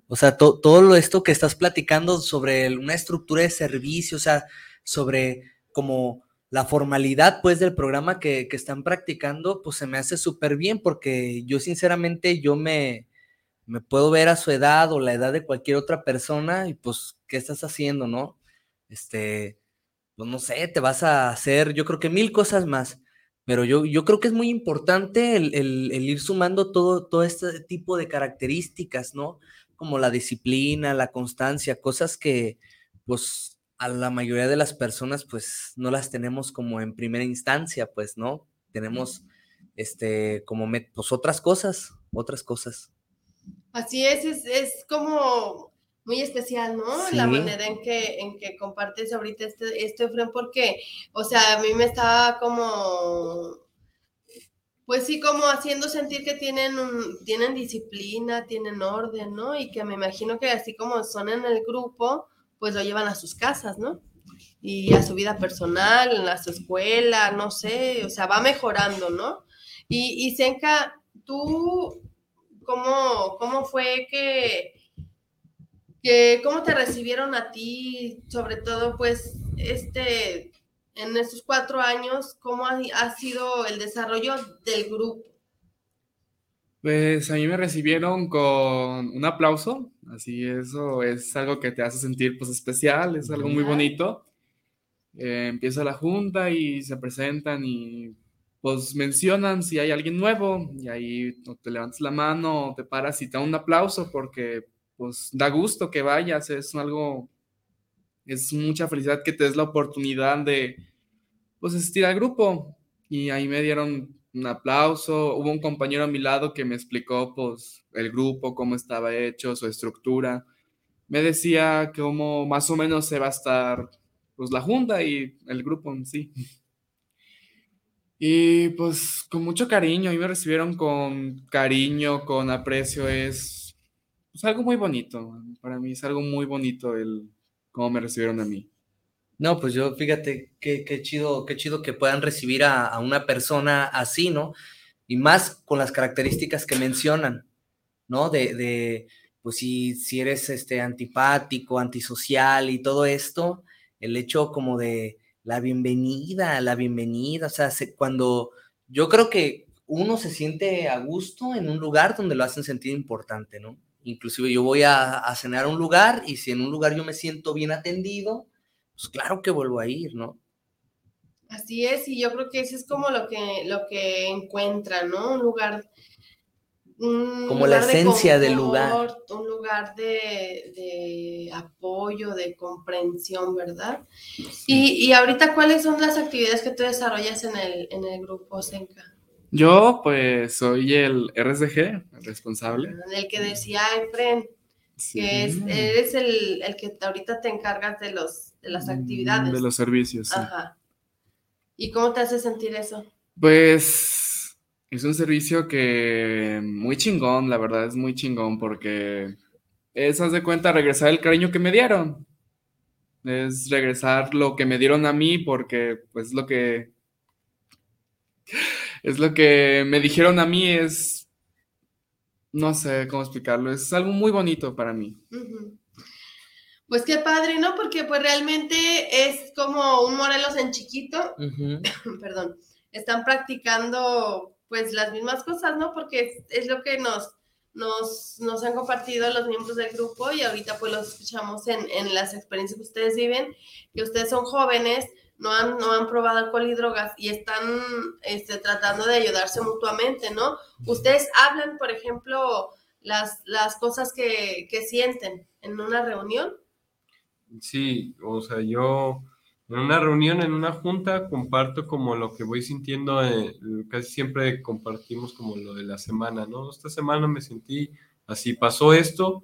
o sea, todo esto que estás platicando sobre una estructura de servicio, o sea, sobre como la formalidad pues del programa que, están practicando, pues se me hace súper bien porque yo sinceramente yo me, me puedo ver a su edad o la edad de cualquier otra persona y pues, ¿qué estás haciendo, no? Este, pues no sé, te vas a hacer, yo creo que mil cosas más, pero yo, yo creo que es muy importante el, el, el, ir sumando todo, todo este tipo de características, ¿no? Como la disciplina, la constancia, cosas que pues a la mayoría de las personas pues no las tenemos como en primera instancia, pues, ¿no? Tenemos este como pues otras cosas, otras cosas. Así es, es, es como muy especial, ¿no? La manera en que, en que compartes ahorita este, este Efren, porque, o sea, a mí me estaba como, pues sí, como haciendo sentir que tienen, tienen disciplina, tienen orden, ¿no? Y que me imagino que así como son en el grupo, pues lo llevan a sus casas, ¿no? Y a su vida personal, a su escuela, no sé, o sea, va mejorando, ¿no? Y, y Senka, tú, ¿cómo, cómo fue que ¿Cómo te recibieron a ti, sobre todo, pues, este, en estos cuatro años, cómo ha, sido el desarrollo del grupo? Pues a mí me recibieron con un aplauso, así eso es algo que te hace sentir pues especial, es algo muy bonito. Eh, empieza la junta y se presentan y pues mencionan si hay alguien nuevo y ahí te levantas la mano, te paras y te dan un aplauso porque pues da gusto que vayas, es algo, es mucha felicidad que te des la oportunidad de, pues, asistir al grupo. Y ahí me dieron un aplauso, hubo un compañero a mi lado que me explicó, pues, el grupo, cómo estaba hecho, su estructura. Me decía cómo más o menos se va a estar, pues, la junta y el grupo en sí. Y pues con mucho cariño, a mí me recibieron con cariño, con aprecio, es es algo muy bonito. Para mí es algo muy bonito el cómo me recibieron a mí. No, pues yo fíjate qué, qué chido, qué chido que puedan recibir a, una persona así, ¿no? Y más con las características que mencionan, ¿no? De, de pues si, si eres este, antipático, antisocial y todo esto, el hecho como de la bienvenida, la bienvenida, o sea, cuando yo creo que uno se siente a gusto en un lugar donde lo hacen sentir importante, ¿no? Inclusive yo voy a, cenar a un lugar y si en un lugar yo me siento bien atendido, pues claro que vuelvo a ir, ¿no? Así es, y yo creo que eso es como lo que, lo que encuentra, ¿no? Un lugar... como la esencia del lugar. Un lugar de, apoyo, de comprensión, ¿verdad? Y, y, ahorita, ¿cuáles son las actividades que tú desarrollas en el, en el grupo Senca? Yo, pues, soy el RSG, el responsable. El que decía Efren, que es, eres el, el, que ahorita te encargas de, los, de las actividades. De los servicios. Ajá. ¿Y cómo te hace sentir eso? Pues, es un servicio que muy chingón, la verdad, es muy chingón porque es, haz de cuenta, regresar el cariño que me dieron. Es regresar lo que me dieron a mí porque, pues, lo que es lo que me dijeron a mí, es, no sé cómo explicarlo, es algo muy bonito para mí. Pues qué padre, ¿no? Porque pues realmente es como un Morelos en chiquito, perdón, están practicando pues las mismas cosas, ¿no? Porque es, lo que nos, nos, nos, han compartido los miembros del grupo y ahorita pues los escuchamos en, en las experiencias que ustedes viven, que ustedes son jóvenes, no han, no han probado alcohol y drogas y están este, tratando de ayudarse mutuamente, ¿no? Ustedes hablan, por ejemplo, las, las cosas que, sienten en una reunión. Sí, o sea, yo en una reunión, en una junta, comparto como lo que voy sintiendo, eh, casi siempre compartimos como lo de la semana, ¿no? Esta semana me sentí así, pasó esto,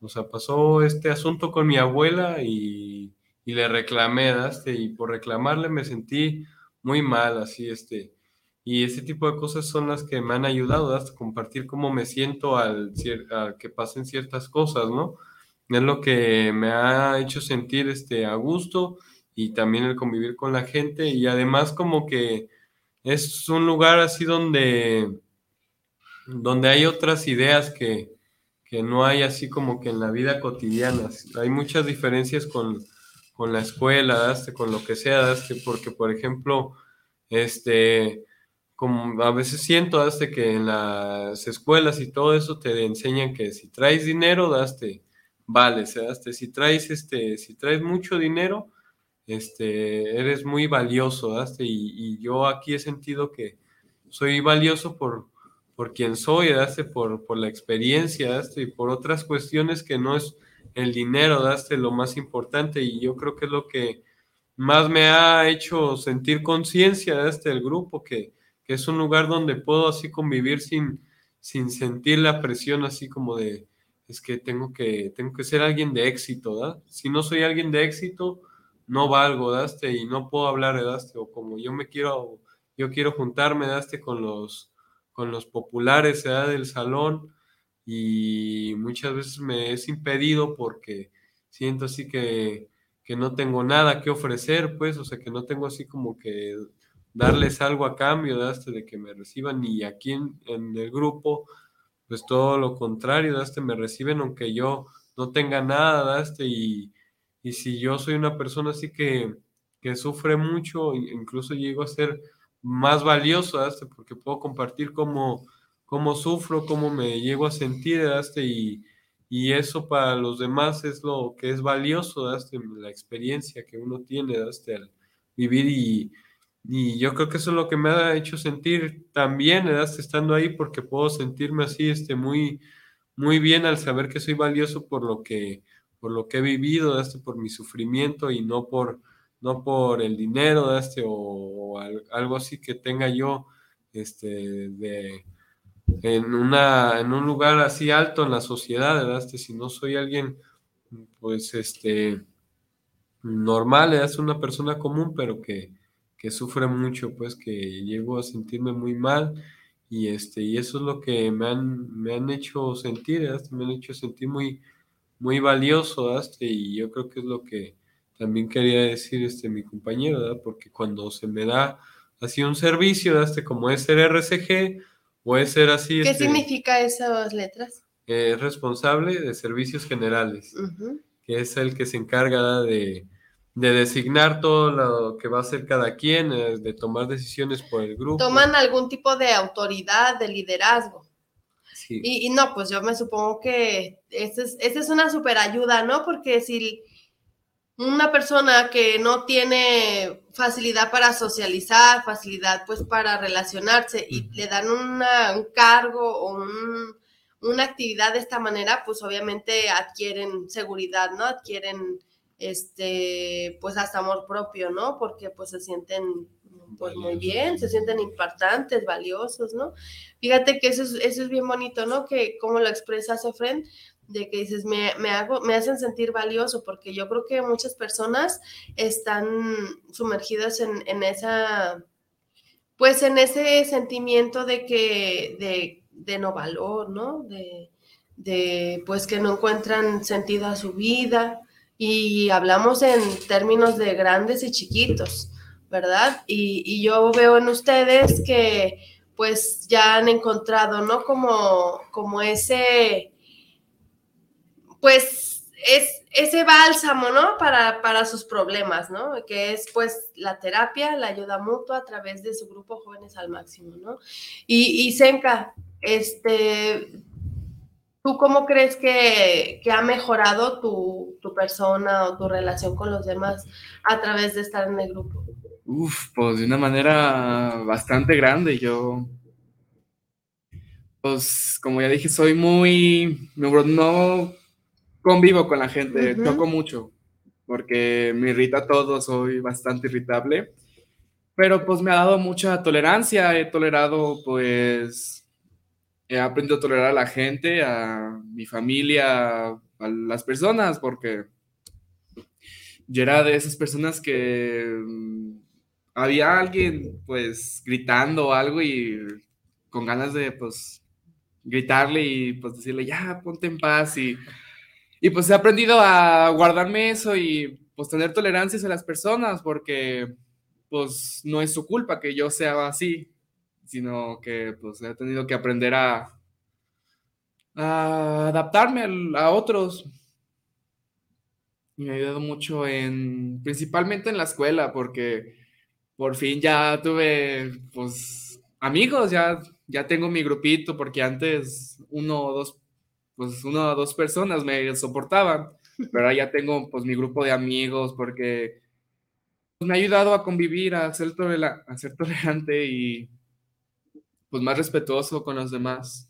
o sea, pasó este asunto con mi abuela y y le reclamé, este, y por reclamarle me sentí muy mal, así, este, y ese tipo de cosas son las que me han ayudado a compartir cómo me siento al, que pasen ciertas cosas, ¿no? Es lo que me ha hecho sentir este, a gusto y también el convivir con la gente y además como que es un lugar así donde, donde hay otras ideas que, que no hay así como que en la vida cotidiana. Hay muchas diferencias con con la escuela, con lo que sea, porque por ejemplo, este, como a veces siento daste que en las escuelas y todo eso te enseñan que si traes dinero, daste, vale, daste, si traes este, si traes mucho dinero, este, eres muy valioso, ¿daste? Y, yo aquí he sentido que soy valioso por, por quien soy, ¿daste? Por, por la experiencia, ¿daste? Y por otras cuestiones que no es el dinero, ¿daste? Lo más importante y yo creo que es lo que más me ha hecho sentir conciencia de este grupo, que, que, es un lugar donde puedo así convivir sin, sin sentir la presión así como de, es que tengo que, tengo que ser alguien de éxito. Si no soy alguien de éxito, no valgo, ¿daste? Y no puedo hablar, ¿daste? O como yo me quiero, yo quiero juntarme, ¿daste? Con los, con los populares, ¿da? Del salón y muchas veces me es impedido porque siento así que que no tengo nada que ofrecer, pues, o sea, que no tengo así como que darles algo a cambio de, este, de que me reciban y aquí en, el grupo, pues todo lo contrario, de este, me reciben aunque yo no tenga nada, de este, y, y si yo soy una persona así que, que sufre mucho, incluso llego a ser más valioso, este, porque puedo compartir cómo, cómo sufro, cómo me llego a sentir, este, y, y eso para los demás es lo que es valioso, este, la experiencia que uno tiene este, al vivir y, y, yo creo que eso es lo que me ha hecho sentir también este, estando ahí porque puedo sentirme así este, muy, muy bien al saber que soy valioso por lo que, por lo que he vivido, este, por mi sufrimiento y no por, no por el dinero o, o algo así que tenga yo este, de en, una, en un lugar así alto en la sociedad, ¿verdad? Este, si no soy alguien, pues, este, normal, es una persona común, pero que, que, sufre mucho, pues, que llego a sentirme muy mal y, este, y eso es lo que me han, me han hecho sentir, ¿verdad? me han hecho sentir muy, muy valioso, ¿verdad? y yo creo que es lo que también quería decir este, mi compañero, ¿verdad? porque cuando se me da así un servicio, ¿verdad? Este, como es el RCG, Puede ser así. ¿Qué este, significa esas letras? Es responsable de servicios generales, que es el que se encarga de, designar todo lo que va a hacer cada quien, eh, de tomar decisiones por el grupo. Toman algún tipo de autoridad, de liderazgo. Sí. Y, no, pues yo me supongo que esa es, es una super ayuda, ¿no? Porque si una persona que no tiene facilidad para socializar, facilidad pues para relacionarse y le dan un cargo o una actividad de esta manera, pues obviamente adquieren seguridad, ¿no? Adquieren este, pues hasta amor propio, ¿no? Porque pues se sienten pues muy bien, se sienten importantes, valiosos, ¿no? Fíjate que eso es, eso es bien bonito, ¿no? Que como lo expresa Sefren, de que dices, me, hago, me hacen sentir valioso, porque yo creo que muchas personas están sumergidas en, esa, pues en ese sentimiento de que, de, no valor, ¿no? De, pues que no encuentran sentido a su vida. Y hablamos en términos de grandes y chiquitos, ¿verdad? Y, y yo veo en ustedes que pues ya han encontrado, ¿no? Como, como ese pues es ese bálsamo, ¿no? Para, para, sus problemas, ¿no? Que es pues la terapia, la ayuda mutua a través de su grupo Jóvenes al Máximo, ¿no? Y, y Senka, este, ¿tú cómo crees que, ha mejorado tu, tu, persona o tu relación con los demás a través de estar en el grupo? Uf, pues de una manera bastante grande. Yo, pues como ya dije, soy muy, no convivo con la gente, toco mucho, porque me irrita todo, soy bastante irritable, pero pues me ha dado mucha tolerancia, he tolerado pues, he aprendido a tolerar a la gente, a mi familia, a las personas, porque yo era de esas personas que mm, había alguien pues gritando algo y con ganas de pues gritarle y pues decirle ya ponte en paz y y pues he aprendido a guardarme eso y pues tener tolerancia a las personas porque pues no es su culpa que yo sea así, sino que pues he tenido que aprender a, adaptarme a, otros. Y me ha ayudado mucho en, principalmente en la escuela, porque por fin ya tuve pues amigos, ya, ya tengo mi grupito, porque antes uno o dos pues una o dos personas me soportaban, pero ya tengo pues mi grupo de amigos porque me ha ayudado a convivir, a ser, a ser tolerante y pues más respetuoso con los demás.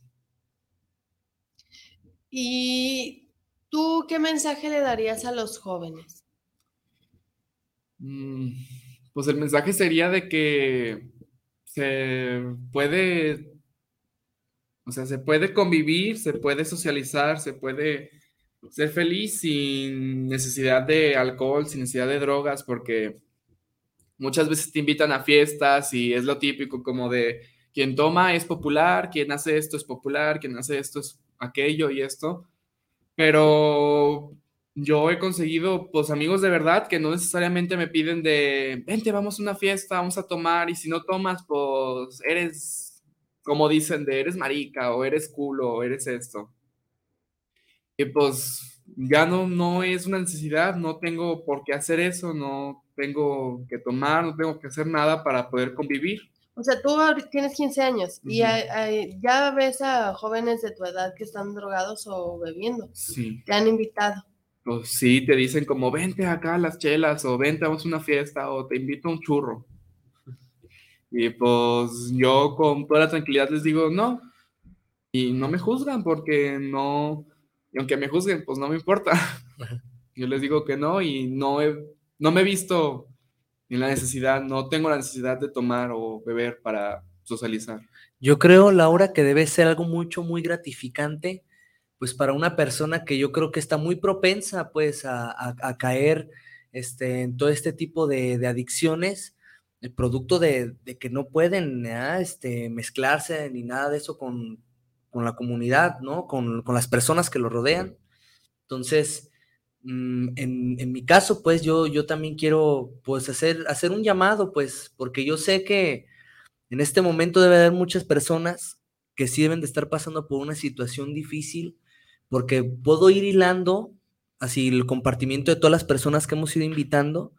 ¿Y tú qué mensaje le darías a los jóvenes? Mm, pues el mensaje sería de que se puede, o sea, se puede convivir, se puede socializar, se puede ser feliz sin necesidad de alcohol, sin necesidad de drogas, porque muchas veces te invitan a fiestas y es lo típico como de quien toma es popular, quien hace esto es popular, quien hace esto es aquello y esto. Pero yo he conseguido, pues, amigos de verdad que no necesariamente me piden de, vente, vamos a una fiesta, vamos a tomar, y si no tomas, pues, eres, como dicen, de eres marica, o eres culo, o eres esto. Y pues, ya no, no es una necesidad, no tengo por qué hacer eso, no tengo que tomar, no tengo que hacer nada para poder convivir. O sea, tú tienes 15 años y ya ves a jóvenes de tu edad que están drogados o bebiendo. Sí. Te han invitado. Pues sí, te dicen como, vente acá a las chelas o vente a una fiesta o te invito a un churro. Y pues yo con toda la tranquilidad les digo, no. Y no me juzgan porque no, y aunque me juzguen, pues no me importa. Yo les digo que no y no, no me he visto en la necesidad, no tengo la necesidad de tomar o beber para socializar. Yo creo, Laura, que debe ser algo mucho, muy gratificante, pues para una persona que yo creo que está muy propensa, pues, a, caer este, en todo este tipo de, adicciones, el producto de, que no pueden este, mezclarse ni nada de eso con, la comunidad, ¿no? Con, con, las personas que lo rodean. Entonces, Mm, en, mi caso, pues yo, yo también quiero pues hacer, hacer un llamado, pues, porque yo sé que en este momento debe haber muchas personas que sí deben de estar pasando por una situación difícil, porque puedo ir hilando así el compartimiento de todas las personas que hemos ido invitando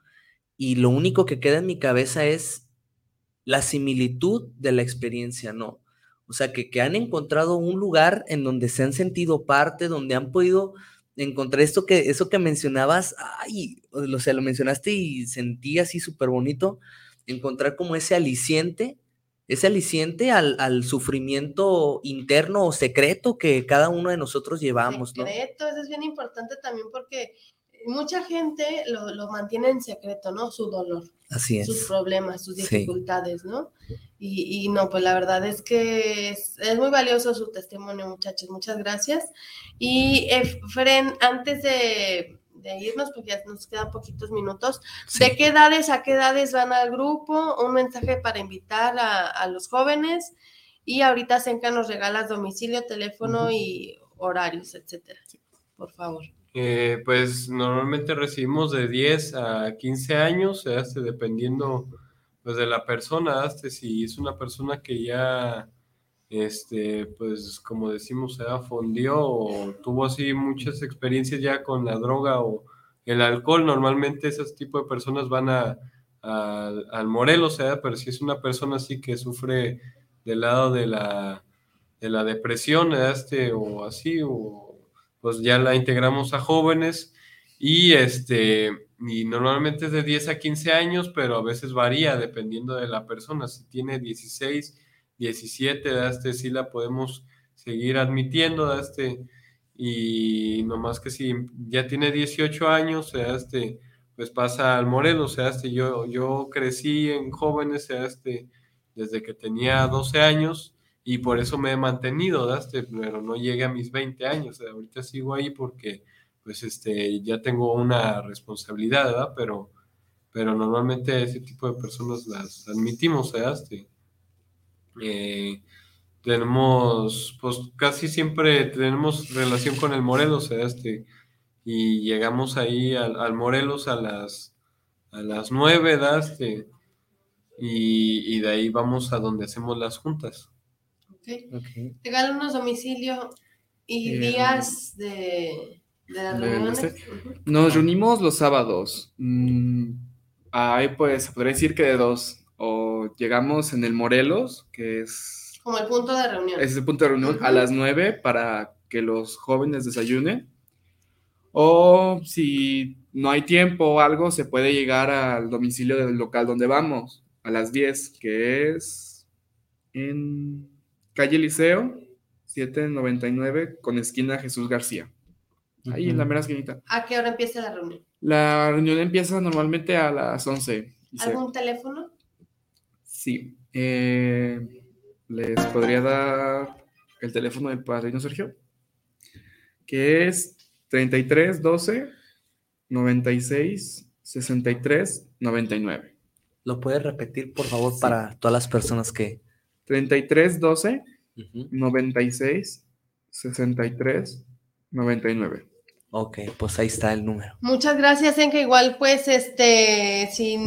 y lo único que queda en mi cabeza es la similitud de la experiencia, ¿no? O sea, que, que han encontrado un lugar en donde se han sentido parte, donde han podido encontré esto que, eso que mencionabas, ay, o sea, lo mencionaste y sentí así súper bonito, encontrar como ese aliciente, ese aliciente al, sufrimiento interno o secreto que cada uno de nosotros llevamos, secreto, eso es bien importante también porque mucha gente lo, mantiene en secreto, ¿no? Su dolor. Así es. Sus problemas, sus dificultades, ¿no? Y, no, pues la verdad es que es, muy valioso su testimonio, muchachos. Muchas gracias. Y eh, Fren, antes de, irnos, porque ya nos quedan poquitos minutos, ¿de qué edades a qué edades van al grupo? Un mensaje para invitar a, los jóvenes. Y ahorita Senca nos regalas domicilio, teléfono y horarios, etcétera. Por favor. Eh, pues normalmente recibimos de 10 a 15 años, este, dependiendo pues, de la persona, este, si es una persona que ya, este, pues como decimos, se fundió o tuvo así muchas experiencias ya con la droga o el alcohol, normalmente ese tipo de personas van a, al Morelos, pero si es una persona así que sufre del lado de la, de la depresión, este, o así, o pues ya la integramos a jóvenes y este y normalmente es de 10 a 15 años, pero a veces varía dependiendo de la persona. Si tiene 16, 17, este sí la podemos seguir admitiendo, este y nomás que si ya tiene 18 años, este pues pasa al Morelos, sea, este yo yo crecí en jóvenes, este desde que tenía 12 años y por eso me he mantenido, este, pero no llegué a mis 20 años, ahorita sigo ahí porque pues este, ya tengo una responsabilidad, ¿verdad? Pero, pero normalmente ese tipo de personas las admitimos, Este, eh, tenemos, pues casi siempre tenemos relación con el Morelos, Este, y llegamos ahí al, Morelos a las, a las 9, ¿verdad? Este, y, y de ahí vamos a donde hacemos las juntas. Okay. unos domicilio y días de, las reuniones. Este, nos reunimos los sábados. Mm, ahí pues podría decir que de dos. O llegamos en el Morelos, que es... Como el punto de reunión. Es el punto de reunión a las nueve para que los jóvenes desayunen. O si no hay tiempo o algo, se puede llegar al domicilio del local donde vamos, a las 10, que es en calle Liceo, 799, con esquina Jesús García. Ahí en la mera esquinita. ¿A qué hora empieza la reunión? La reunión empieza normalmente a las 11. y se- ¿Algún teléfono? Sí. eh, les podría dar el teléfono del padrino Sergio, que es 33 12 96 63 99. ¿Lo puedes repetir, por favor, para todas las personas que... 33 12 96 63 99. Ok, pues ahí está el número. Muchas gracias, en que igual pues este, si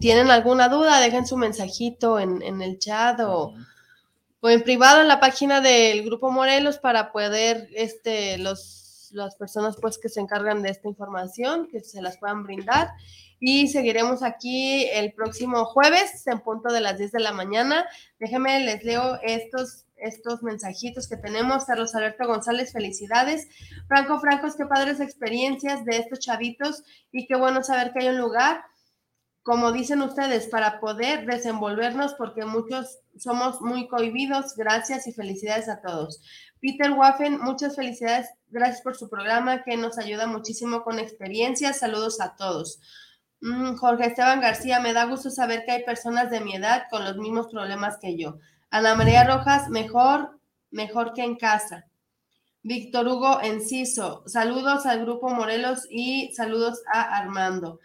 tienen alguna duda, dejen su mensajito en, en el chat o, o en privado en la página del Grupo Morelos para poder, este, los, las personas pues que se encargan de esta información, que se las puedan brindar. Y seguiremos aquí el próximo jueves en punto de las 10 de la mañana. Déjenme, les leo estos, estos mensajitos que tenemos. Carlos Alberto González, felicidades. Franco Francos, qué padres experiencias de estos chavitos y qué bueno saber que hay un lugar, como dicen ustedes, para poder desenvolvernos porque muchos somos muy cohibidos. Gracias y felicidades a todos. Peter Waffen, muchas felicidades. Gracias por su programa que nos ayuda muchísimo con experiencias. Saludos a todos. Mm, Jorge Esteban García, me da gusto saber que hay personas de mi edad con los mismos problemas que yo. Ana María Rojas, mejor, mejor que en casa. Víctor Hugo Enciso, saludos al Grupo Morelos y saludos a Armando.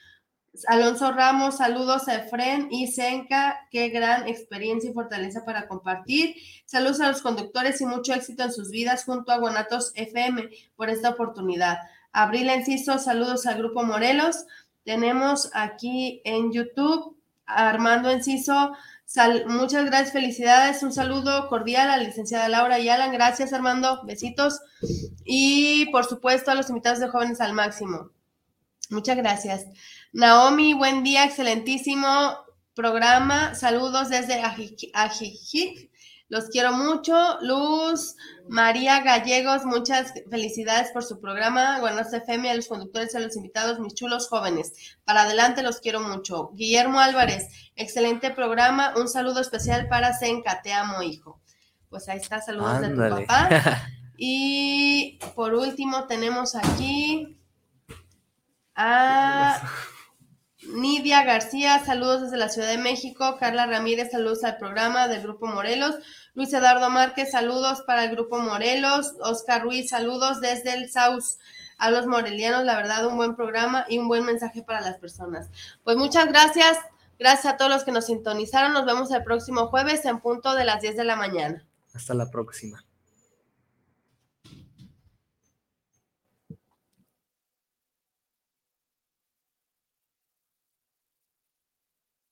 Alonso Ramos, saludos a Efren y Senca, qué gran experiencia y fortaleza para compartir. Saludos a los conductores y mucho éxito en sus vidas junto a Guanatos FM por esta oportunidad. Abril Enciso, saludos al Grupo Morelos. Tenemos aquí en YouTube a Armando Enciso, muchas gracias, felicidades, un saludo cordial a la licenciada Laura y Alan, gracias Armando, besitos y por supuesto a los invitados de Jóvenes al Máximo. Muchas gracias. Naomi, buen día, excelentísimo programa, saludos desde Ajijic. Los quiero mucho. Luz, María Gallegos, muchas felicidades por su programa. Buenas FM, a los conductores y a los invitados, mis chulos jóvenes. Para adelante, los quiero mucho. Guillermo Álvarez, excelente programa. Un saludo especial para Senca, te amo, hijo. Pues ahí está, saludos de tu Ándale. papá. Y por último tenemos aquí a Nidia García, saludos desde la Ciudad de México. Carla Ramírez, saludos al programa del Grupo Morelos. Luis Eduardo Márquez, saludos para el Grupo Morelos. Oscar Ruiz, saludos desde el Saus. A los morelianos, la verdad, un buen programa y un buen mensaje para las personas. Pues muchas gracias. Gracias a todos los que nos sintonizaron. Nos vemos el próximo jueves en punto de las 10 de la mañana. Hasta la próxima.